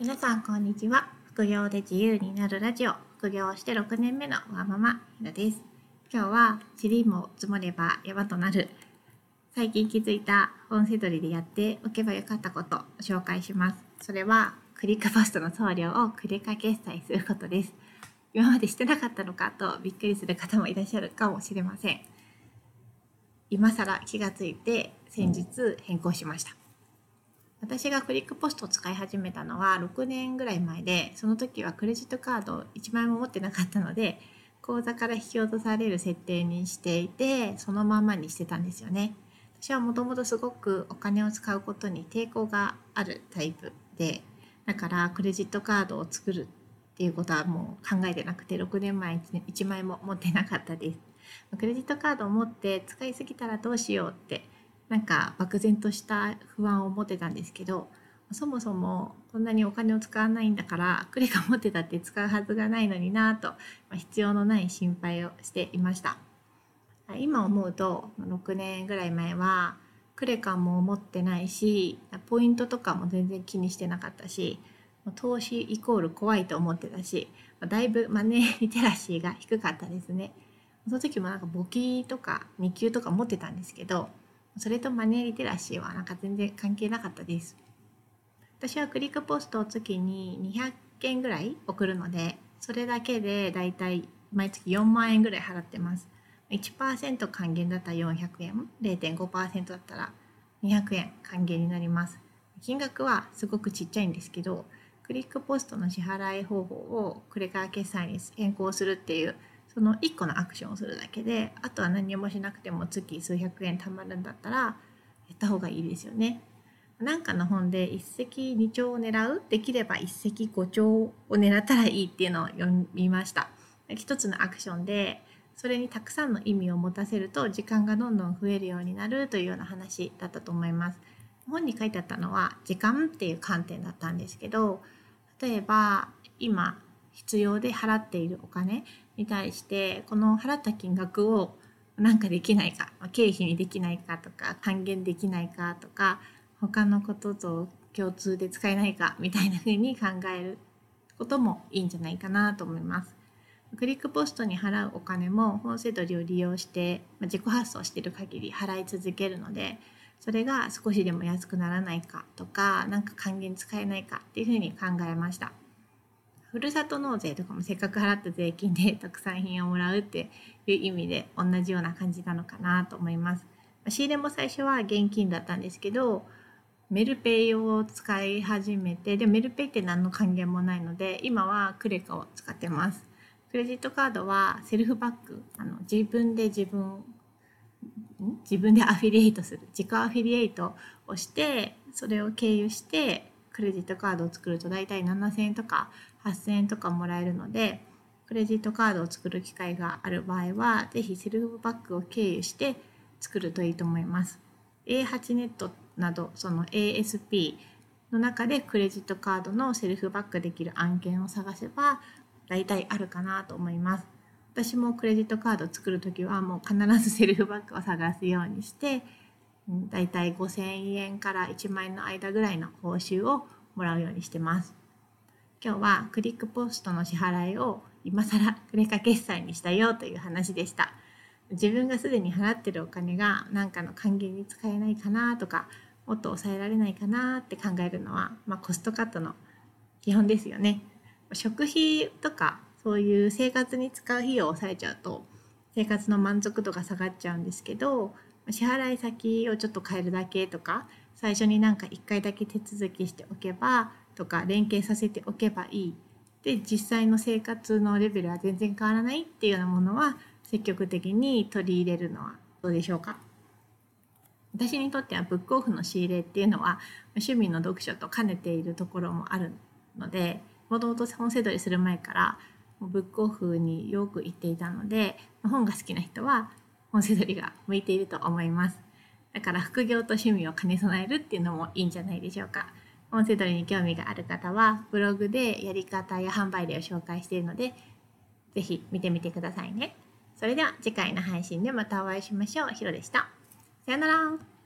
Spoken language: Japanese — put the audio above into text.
皆さんこんにちは。副業で自由になるラジオ。副業して6年目のワーママひなです。今日は塵も積もれば山となる。最近気づいた音声取りでやっておけばよかったことを紹介します。それはクリックポストの送料をクレカ決済することです。今までしてなかったのかとびっくりする方もいらっしゃるかもしれません。今更気がついて先日変更しました。私がクリックポストを使い始めたのは6年ぐらい前でその時はクレジットカード1枚も持ってなかったので口座から引き落とされる設定にしていてそのままにしてたんですよね。私はもともとすごくお金を使うことに抵抗があるタイプでだからクレジットカードを作るっていうことはもう考えてなくて6年前 1, 枚も持ってなかったです。クレジットカードを持って使いすぎたらどうしようってなんか漠然とした不安を持ってたんですけどそもそもこんなにお金を使わないんだからクレカ持ってたって使うはずがないのになと必要のない心配をしていました。今思うと6年ぐらい前はクレカも持ってないしポイントとかも全然気にしてなかったし投資イコール怖いと思ってたしだいぶマネーリテラシーが低かったですね。その時もなんか簿記とか2級とか持ってたんですけどそれとマネーリテラシーはなんか全然関係なかったです。私はクリックポストを月に200件ぐらい送るので、それだけでだいたい毎月4万円ぐらい払ってます。1%還元だったら400円、0.5%だったら200円還元になります。金額はすごくちっちゃいんですけど、クリックポストの支払い方法をクレカ決済に変更するっていうその1個のアクションをするだけであとは何もしなくても月数百円貯まるんだったらやった方がいいですよね。なんかの本で一石二鳥を狙う？できれば一石五鳥を狙ったらいいっていうのを読みました。一つのアクションでそれにたくさんの意味を持たせると時間がどんどん増えるようになるというような話だったと思います。本に書いてあったのは時間っていう観点だったんですけど例えば今必要で払っているお金に対してこの払った金額をなんかできないか経費にできないかとか還元できないかとか他のことと共通で使えないかみたいな風に考えることもいいんじゃないかなと思います。クリックポストに払うお金も本セドリを利用して自己発送している限り払い続けるのでそれが少しでも安くならないかとか何か還元使えないかっていうふうに考えました。ふるさと納税とかもせっかく払った税金で 特産品をもらうっていう意味で同じような感じなのかなと思います。仕入れも最初は現金だったんですけどメルペイを使い始めてでメルペイって何の還元もないので今はクレカを使ってます。クレジットカードはセルフバックあの自分で自分自分でアフィリエイトする自己アフィリエイトをしてそれを経由してクレジットカードを作ると大体7000円とか8000円とかもらえるのでクレジットカードを作る機会がある場合は是非セルフバックを経由して作るといいと思います。A8 ネットなどその ASP の中でクレジットカードのセルフバックできる案件を探せば大体あるかなと思います。私もクレジットカードを作る時はもう必ずセルフバックを探すようにしてだいたい5000円から1万円の間ぐらいの報酬をもらうようにしてます。今日はクリックポストの支払いを今更クレカ決済にしたよという話でした。自分がすでに払ってるお金が何かの還元に使えないかなとかもっと抑えられないかなって考えるのは、まあ、コストカットの基本ですよね。食費とかそういう生活に使う費用を抑えちゃうと生活の満足度が下がっちゃうんですけど支払い先をちょっと変えるだけとか最初になんか1回だけ手続きしておけばとか連携させておけばいい。で実際の生活のレベルは全然変わらないっていうようなものは積極的に取り入れるのはどうでしょうか？私にとってはブックオフの仕入れっていうのは趣味の読書と兼ねているところもあるのでもともと本セドリする前からブックオフによく行っていたので本が好きな人は本セドリが向いていると思いますだから副業と趣味を兼ね備えるっていうのもいいんじゃないでしょうか音声取りに興味がある方はブログでやり方や販売例を紹介しているので是非見てみてくださいね。それでは次回の配信でまたお会いしましょう。ひろでした。さよなら。